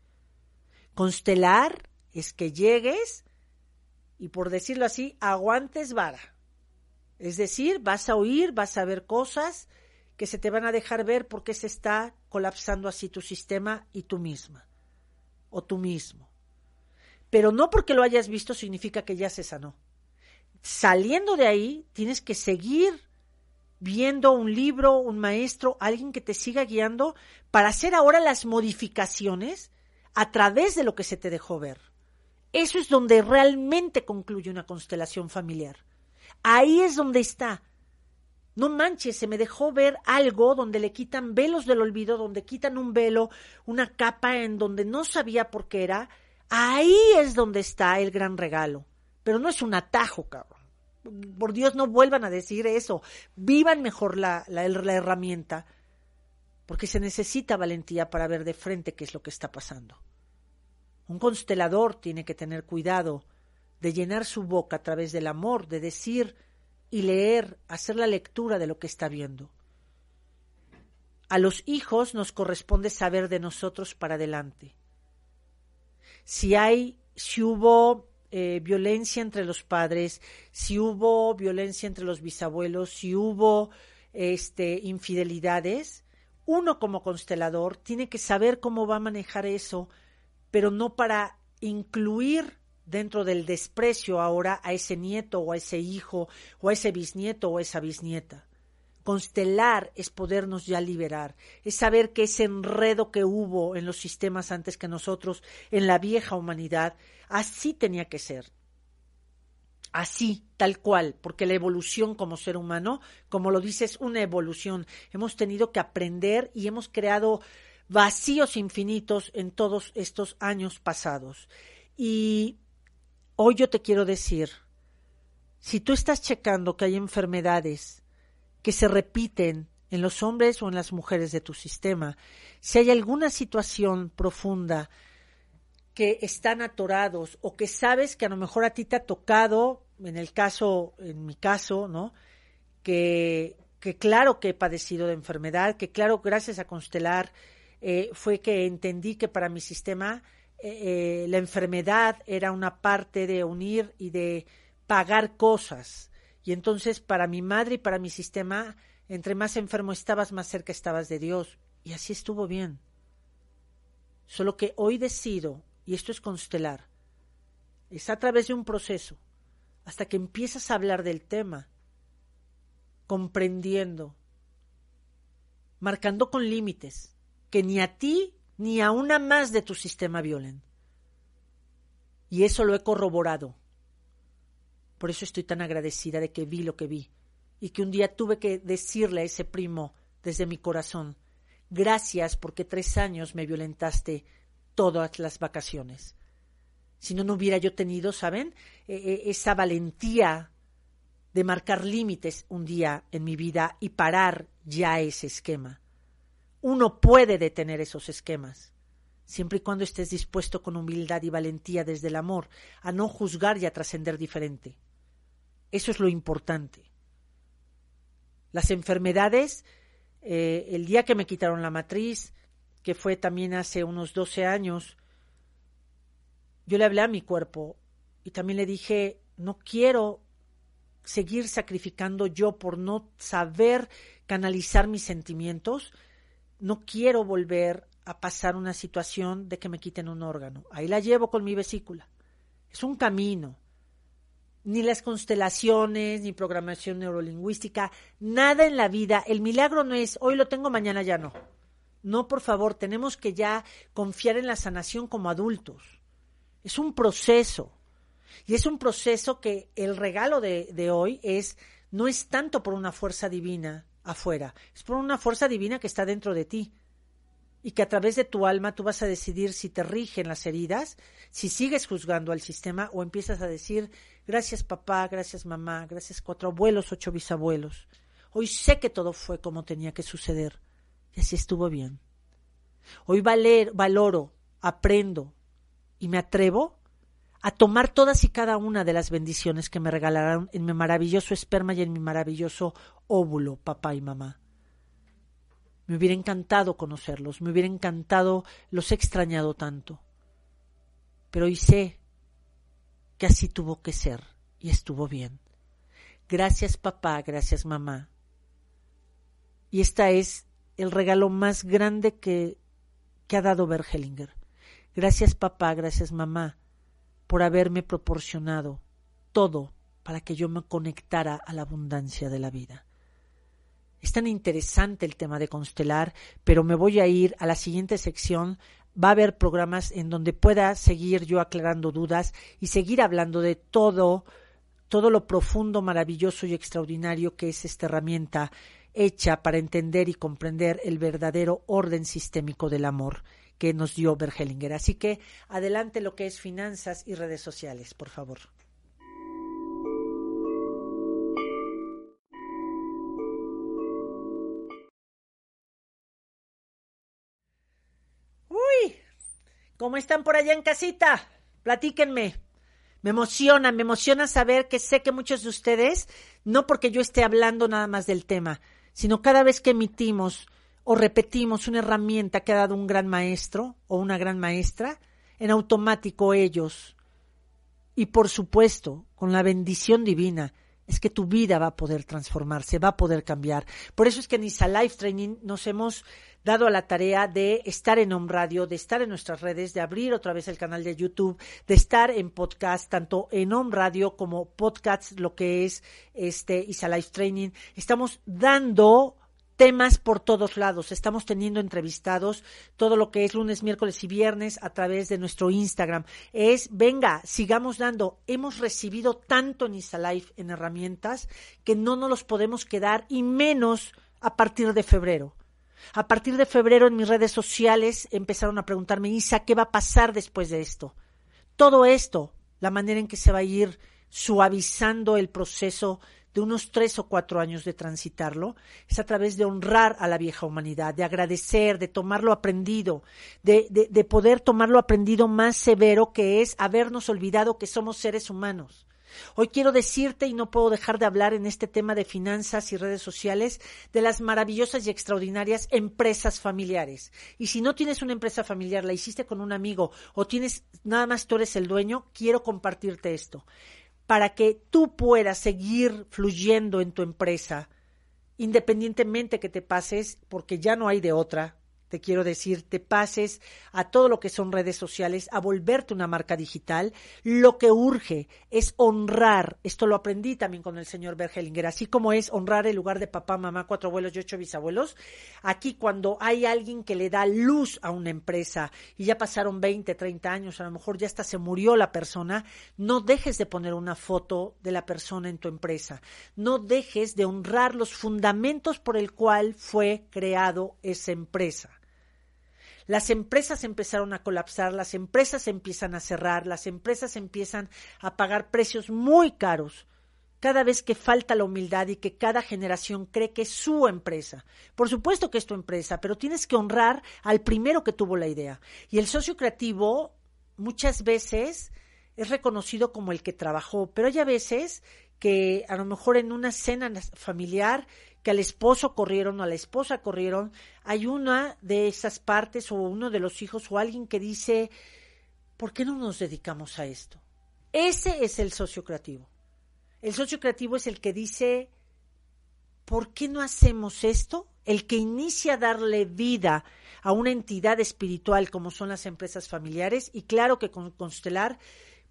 [SPEAKER 3] Constelar es que llegues y por decirlo así, aguantes vara. Es decir, vas a oír, vas a ver cosas que se te van a dejar ver porque se está colapsando así tu sistema y tú misma o tú mismo. Pero no porque lo hayas visto significa que ya se sanó. Saliendo de ahí, tienes que seguir viendo un libro, un maestro, alguien que te siga guiando para hacer ahora las modificaciones a través de lo que se te dejó ver. Eso es donde realmente concluye una constelación familiar. Ahí es donde está. No manches, se me dejó ver algo donde le quitan velos del olvido, donde quitan un velo, una capa en donde no sabía por qué era. Ahí es donde está el gran regalo. Pero no es un atajo, cabrón por Dios no vuelvan a decir eso, vivan mejor la, la, herramienta, porque se necesita valentía para ver de frente qué es lo que está pasando. Un constelador tiene que tener cuidado de llenar su boca a través del amor, de decir y leer, hacer la lectura de lo que está viendo. A los hijos nos corresponde saber de nosotros para adelante. Si hay, si hubo eh, violencia entre los padres, si hubo violencia entre los bisabuelos, si hubo este, infidelidades, uno como constelador tiene que saber cómo va a manejar eso, pero no para incluir dentro del desprecio ahora a ese nieto o a ese hijo o a ese bisnieto o a esa bisnieta. Constelar es podernos ya liberar, es saber que ese enredo que hubo en los sistemas antes que nosotros, en la vieja humanidad, así tenía que ser. Así, tal cual, porque la evolución como ser humano, como lo dices, una evolución. Hemos tenido que aprender y hemos creado vacíos infinitos en todos estos años pasados. Y hoy yo te quiero decir, si tú estás checando que hay enfermedades, que se repiten en los hombres o en las mujeres de tu sistema, si hay alguna situación profunda que están atorados o que sabes que a lo mejor a ti te ha tocado, en el caso, en mi caso, ¿no? Que, que claro que he padecido de enfermedad, que claro, gracias a constelar, eh, fue que entendí que para mi sistema eh, eh, la enfermedad era una parte de unir y de pagar cosas y entonces para mi madre y para mi sistema, entre más enfermo estabas, más cerca estabas de Dios. Y así estuvo bien. Solo que hoy decido, y esto es constelar, es a través de un proceso, hasta que empiezas a hablar del tema, comprendiendo, marcando con límites, que ni a ti ni a una más de tu sistema violen. Y eso lo he corroborado. Por eso estoy tan agradecida de que vi lo que vi y que un día tuve que decirle a ese primo desde mi corazón, gracias porque tres años me violentaste todas las vacaciones. Si no, no hubiera yo tenido, ¿saben? E, e, esa valentía de marcar límites un día en mi vida y parar ya ese esquema. Uno puede detener esos esquemas, siempre y cuando estés dispuesto con humildad y valentía desde el amor a no juzgar y a trascender diferente. Eso es lo importante. Las enfermedades, eh, el día que me quitaron la matriz, que fue también hace unos 12 años, yo le hablé a mi cuerpo y también le dije, no quiero seguir sacrificando yo por no saber canalizar mis sentimientos, no quiero volver a pasar una situación de que me quiten un órgano. Ahí la llevo con mi vesícula. Es un camino ni las constelaciones, ni programación neurolingüística, nada en la vida. El milagro no es hoy lo tengo, mañana ya no. No, por favor, tenemos que ya confiar en la sanación como adultos. Es un proceso. Y es un proceso que el regalo de, de hoy es, no es tanto por una fuerza divina afuera, es por una fuerza divina que está dentro de ti y que a través de tu alma tú vas a decidir si te rigen las heridas, si sigues juzgando al sistema o empiezas a decir, gracias papá, gracias mamá, gracias cuatro abuelos, ocho bisabuelos. Hoy sé que todo fue como tenía que suceder y así estuvo bien. Hoy valer, valoro, aprendo y me atrevo a tomar todas y cada una de las bendiciones que me regalaron en mi maravilloso esperma y en mi maravilloso óvulo, papá y mamá. Me hubiera encantado conocerlos, me hubiera encantado, los he extrañado tanto. Pero hoy sé que así tuvo que ser y estuvo bien. Gracias papá, gracias mamá. Y esta es el regalo más grande que, ha dado Bergelinger. Gracias papá, gracias mamá, por haberme proporcionado todo para que yo me conectara a la abundancia de la vida. Es tan interesante el tema de constelar, pero me voy a ir a la siguiente sección. Va a haber programas en donde pueda seguir yo aclarando dudas y seguir hablando de todo, todo lo profundo, maravilloso y extraordinario que es esta herramienta hecha para entender y comprender el verdadero orden sistémico del amor que nos dio Bergelinger. Así que adelante lo que es finanzas y redes sociales, por favor. ¿Cómo están por allá en casita? Platíquenme. Me emociona, me emociona saber que sé que muchos de ustedes, no porque yo esté hablando nada más del tema, sino cada vez que emitimos o repetimos una herramienta que ha dado un gran maestro o una gran maestra, en automático ellos, y por supuesto, con la bendición divina, es que tu vida va a poder transformarse, va a poder cambiar. Por eso es que en Isa Life Training nos hemos dado a la tarea de estar en Home Radio, de estar en nuestras redes, de abrir otra vez el canal de YouTube, de estar en podcast, tanto en Home Radio como podcast, lo que es este Isa Life Training. Estamos dando temas por todos lados. Estamos teniendo entrevistados todo lo que es lunes, miércoles y viernes a través de nuestro Instagram. Es, venga, sigamos dando. Hemos recibido tanto en Life en herramientas que no nos los podemos quedar y menos a partir de febrero. A partir de febrero en mis redes sociales empezaron a preguntarme, Isa, ¿qué va a pasar después de esto? Todo esto, la manera en que se va a ir suavizando el proceso de unos tres o cuatro años de transitarlo, es a través de honrar a la vieja humanidad, de agradecer, de tomar lo aprendido, de, de, de poder tomar lo aprendido más severo que es habernos olvidado que somos seres humanos Hoy quiero decirte, y no puedo dejar de hablar en este tema de finanzas y redes sociales, de las maravillosas y extraordinarias empresas familiares. Y si no tienes una empresa familiar, la hiciste con un amigo o tienes nada más tú eres el dueño, quiero compartirte esto. Para que tú puedas seguir fluyendo en tu empresa, independientemente que te pases, porque ya no hay de otra, te quiero decir, te pases a todo lo que son redes sociales, a volverte una marca digital, lo que urge es honrar, esto lo aprendí también con el señor Bergelinger, así como es honrar el lugar de papá, mamá, cuatro abuelos y ocho bisabuelos, aquí cuando hay alguien que le da luz a una empresa y ya pasaron 20, 30 años, a lo mejor ya hasta se murió la persona, no dejes de poner una foto de la persona en tu empresa, no dejes de honrar los fundamentos por el cual fue creado esa empresa. Las empresas empezaron a colapsar, las empresas empiezan a cerrar, las empresas empiezan a pagar precios muy caros cada vez que falta la humildad y que cada generación cree que es su empresa. Por supuesto que es tu empresa, pero tienes que honrar al primero que tuvo la idea. Y el socio creativo muchas veces es reconocido como el que trabajó, pero hay a veces que a lo mejor en una cena familiar que al esposo corrieron o a la esposa corrieron, hay una de esas partes o uno de los hijos o alguien que dice, ¿por qué no nos dedicamos a esto? Ese es el socio creativo. El socio creativo es el que dice, ¿por qué no hacemos esto? El que inicia a darle vida a una entidad espiritual como son las empresas familiares y claro que con Constelar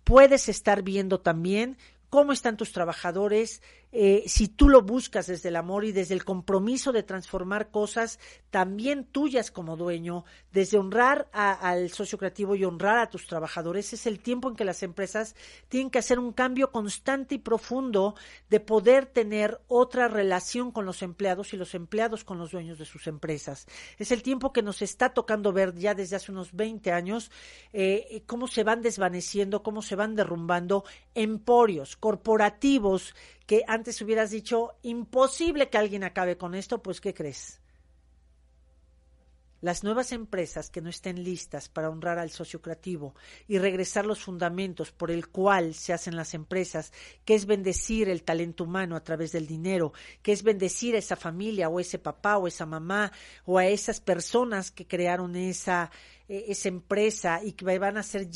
[SPEAKER 3] puedes estar viendo también cómo están tus trabajadores, eh, si tú lo buscas desde el amor y desde el compromiso de transformar cosas también tuyas como dueño, desde honrar al socio creativo y honrar a tus trabajadores, es el tiempo en que las empresas tienen que hacer un cambio constante y profundo de poder tener otra relación con los empleados y los empleados con los dueños de sus empresas. Es el tiempo que nos está tocando ver ya desde hace unos 20 años eh, cómo se van desvaneciendo, cómo se van derrumbando emporios corporativos que antes hubieras dicho, imposible que alguien acabe con esto, pues ¿qué crees? Las nuevas empresas que no estén listas para honrar al socio creativo y regresar los fundamentos por el cual se hacen las empresas, que es bendecir el talento humano a través del dinero, que es bendecir a esa familia o ese papá o esa mamá o a esas personas que crearon esa, e, esa empresa y que van a ser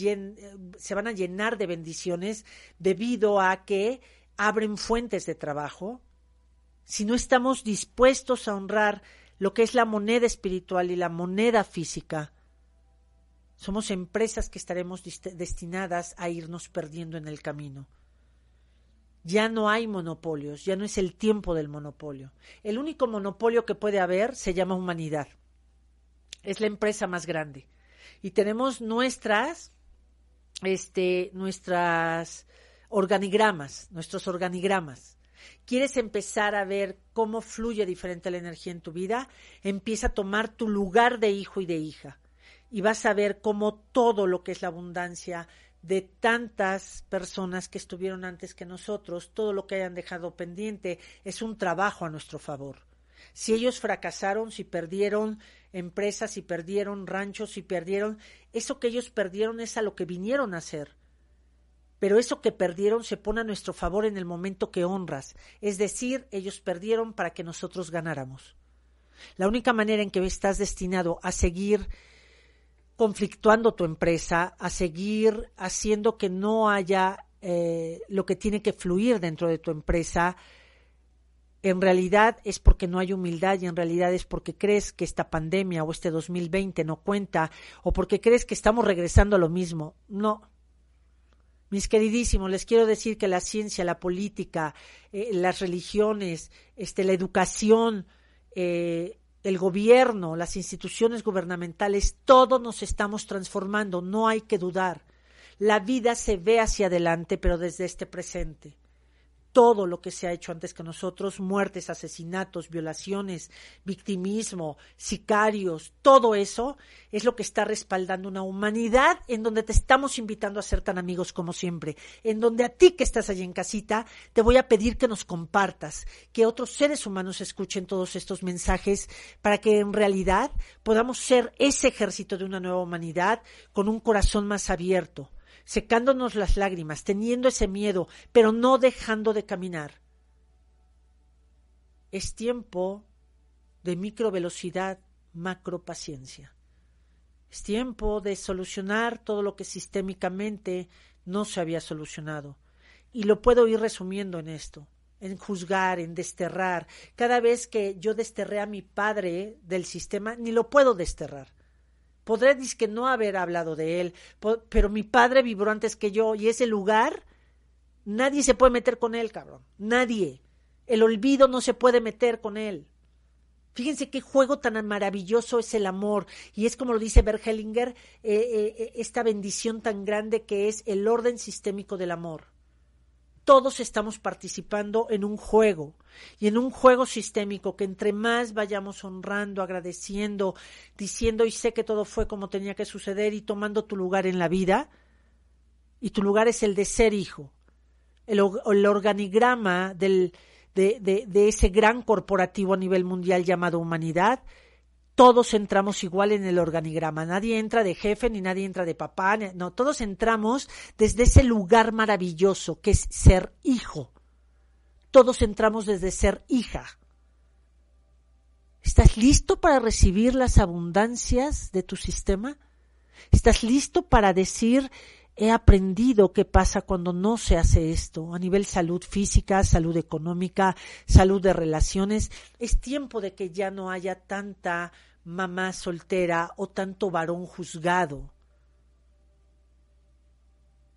[SPEAKER 3] se van a llenar de bendiciones debido a que abren fuentes de trabajo, si no estamos dispuestos a honrar lo que es la moneda espiritual y la moneda física, somos empresas que estaremos destinadas a irnos perdiendo en el camino. Ya no hay monopolios, ya no es el tiempo del monopolio. El único monopolio que puede haber se llama humanidad. Es la empresa más grande. Y tenemos nuestras, este, nuestras organigramas, nuestros organigramas. ¿Quieres empezar a ver cómo fluye diferente la energía en tu vida? Empieza a tomar tu lugar de hijo y de hija. Y vas a ver cómo todo lo que es la abundancia de tantas personas que estuvieron antes que nosotros, todo lo que hayan dejado pendiente, es un trabajo a nuestro favor. Si ellos fracasaron, si perdieron empresas, si perdieron ranchos, si perdieron, eso que ellos perdieron es a lo que vinieron a hacer pero eso que perdieron se pone a nuestro favor en el momento que honras, es decir, ellos perdieron para que nosotros ganáramos. La única manera en que estás destinado a seguir conflictuando tu empresa, a seguir haciendo que no haya eh, lo que tiene que fluir dentro de tu empresa, en realidad es porque no hay humildad y en realidad es porque crees que esta pandemia o este 2020 no cuenta o porque crees que estamos regresando a lo mismo. No, mis queridísimos, les quiero decir que la ciencia, la política, eh, las religiones, este, la educación, eh, el gobierno, las instituciones gubernamentales, todos nos estamos transformando, no hay que dudar. La vida se ve hacia adelante, pero desde este presente todo lo que se ha hecho antes que nosotros, muertes, asesinatos, violaciones, victimismo, sicarios, todo eso es lo que está respaldando una humanidad en donde te estamos invitando a ser tan amigos como siempre, en donde a ti que estás allí en casita te voy a pedir que nos compartas, que otros seres humanos escuchen todos estos mensajes para que en realidad podamos ser ese ejército de una nueva humanidad con un corazón más abierto secándonos las lágrimas, teniendo ese miedo, pero no dejando de caminar. Es tiempo de microvelocidad, macropaciencia. Es tiempo de solucionar todo lo que sistémicamente no se había solucionado. Y lo puedo ir resumiendo en esto, en juzgar, en desterrar. Cada vez que yo desterré a mi padre del sistema, ni lo puedo desterrar. Podré que no haber hablado de él, pero mi padre vibró antes que yo y ese lugar nadie se puede meter con él, cabrón. Nadie. El olvido no se puede meter con él. Fíjense qué juego tan maravilloso es el amor. Y es como lo dice Bergelinger, eh, eh, eh, esta bendición tan grande que es el orden sistémico del amor todos estamos participando en un juego y en un juego sistémico que entre más vayamos honrando, agradeciendo, diciendo y sé que todo fue como tenía que suceder y tomando tu lugar en la vida, y tu lugar es el de ser hijo, el, organigrama del, de, de ese gran corporativo a nivel mundial llamado humanidad, todos entramos igual en el organigrama. Nadie entra de jefe ni nadie entra de papá. No, todos entramos desde ese lugar maravilloso que es ser hijo. Todos entramos desde ser hija. ¿Estás listo para recibir las abundancias de tu sistema? ¿Estás listo para decir, he aprendido qué pasa cuando no se hace esto a nivel salud física, salud económica, salud de relaciones. Es tiempo de que ya no haya tanta mamá soltera o tanto varón juzgado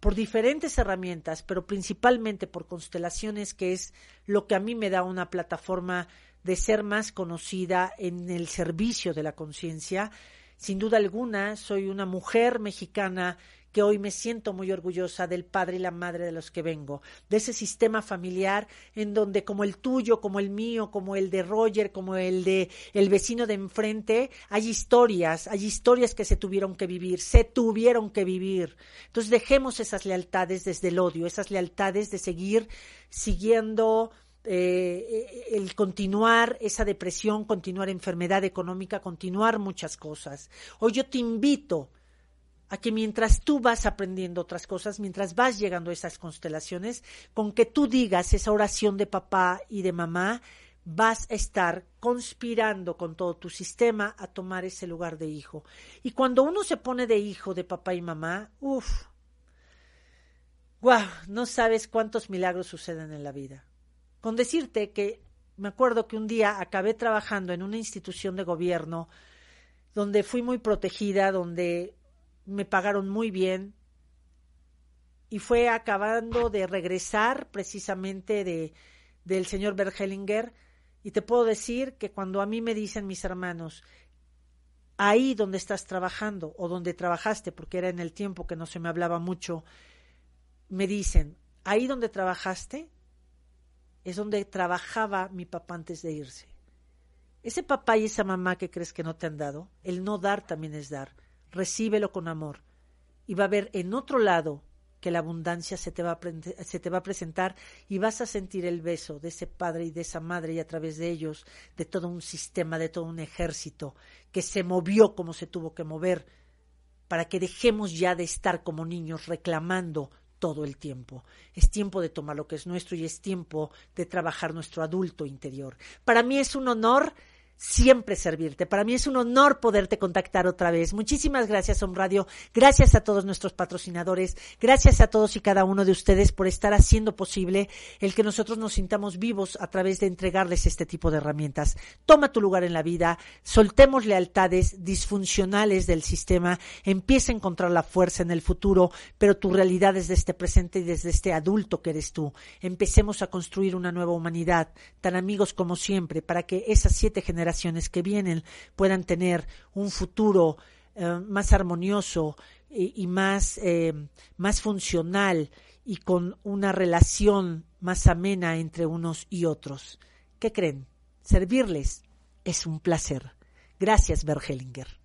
[SPEAKER 3] por diferentes herramientas, pero principalmente por constelaciones, que es lo que a mí me da una plataforma de ser más conocida en el servicio de la conciencia. Sin duda alguna, soy una mujer mexicana que hoy me siento muy orgullosa del padre y la madre de los que vengo, de ese sistema familiar en donde como el tuyo, como el mío, como el de Roger, como el de el vecino de enfrente, hay historias, hay historias que se tuvieron que vivir, se tuvieron que vivir. Entonces dejemos esas lealtades desde el odio, esas lealtades de seguir siguiendo eh, el continuar esa depresión, continuar enfermedad económica, continuar muchas cosas. Hoy yo te invito a que mientras tú vas aprendiendo otras cosas, mientras vas llegando a esas constelaciones, con que tú digas esa oración de papá y de mamá, vas a estar conspirando con todo tu sistema a tomar ese lugar de hijo. Y cuando uno se pone de hijo de papá y mamá, uff, guau, no sabes cuántos milagros suceden en la vida. Con decirte que me acuerdo que un día acabé trabajando en una institución de gobierno donde fui muy protegida, donde me pagaron muy bien. Y fue acabando de regresar precisamente de del señor Bergelinger. Y te puedo decir que cuando a mí me dicen mis hermanos ahí donde estás trabajando o donde trabajaste porque era en el tiempo que no se me hablaba mucho me dicen ahí donde trabajaste es donde trabajaba mi papá antes de irse ese papá y esa mamá que crees que no te han dado el no dar también es dar recíbelo con amor. Y va a ver en otro lado que la abundancia se te, va a, se te va a presentar y vas a sentir el beso de ese padre y de esa madre y a través de ellos de todo un sistema, de todo un ejército que se movió como se tuvo que mover para que dejemos ya de estar como niños reclamando todo el tiempo. Es tiempo de tomar lo que es nuestro y es tiempo de trabajar nuestro adulto interior. Para mí es un honor siempre servirte. Para mí es un honor poderte contactar otra vez. Muchísimas gracias, Om Radio. Gracias a todos nuestros patrocinadores. Gracias a todos y cada uno de ustedes por estar haciendo posible el que nosotros nos sintamos vivos a través de entregarles este tipo de herramientas. Toma tu lugar en la vida, soltemos lealtades disfuncionales del sistema, empieza a encontrar la fuerza en el futuro, pero tu realidad desde este presente y desde este adulto que eres tú. Empecemos a construir una nueva humanidad, tan amigos como siempre, para que esas siete generaciones generaciones que vienen puedan tener un futuro eh, más armonioso y, más, eh, más funcional y con una relación más amena entre unos y otros. ¿Qué creen? Servirles es un placer. Gracias, Bergelinger.